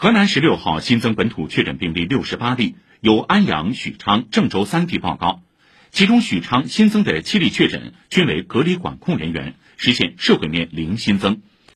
河南十六号新增本土确诊病例六十八例由安阳许昌郑州三地报告。其中许昌新增的七例确诊均为隔离管控人员实现社会面零新增。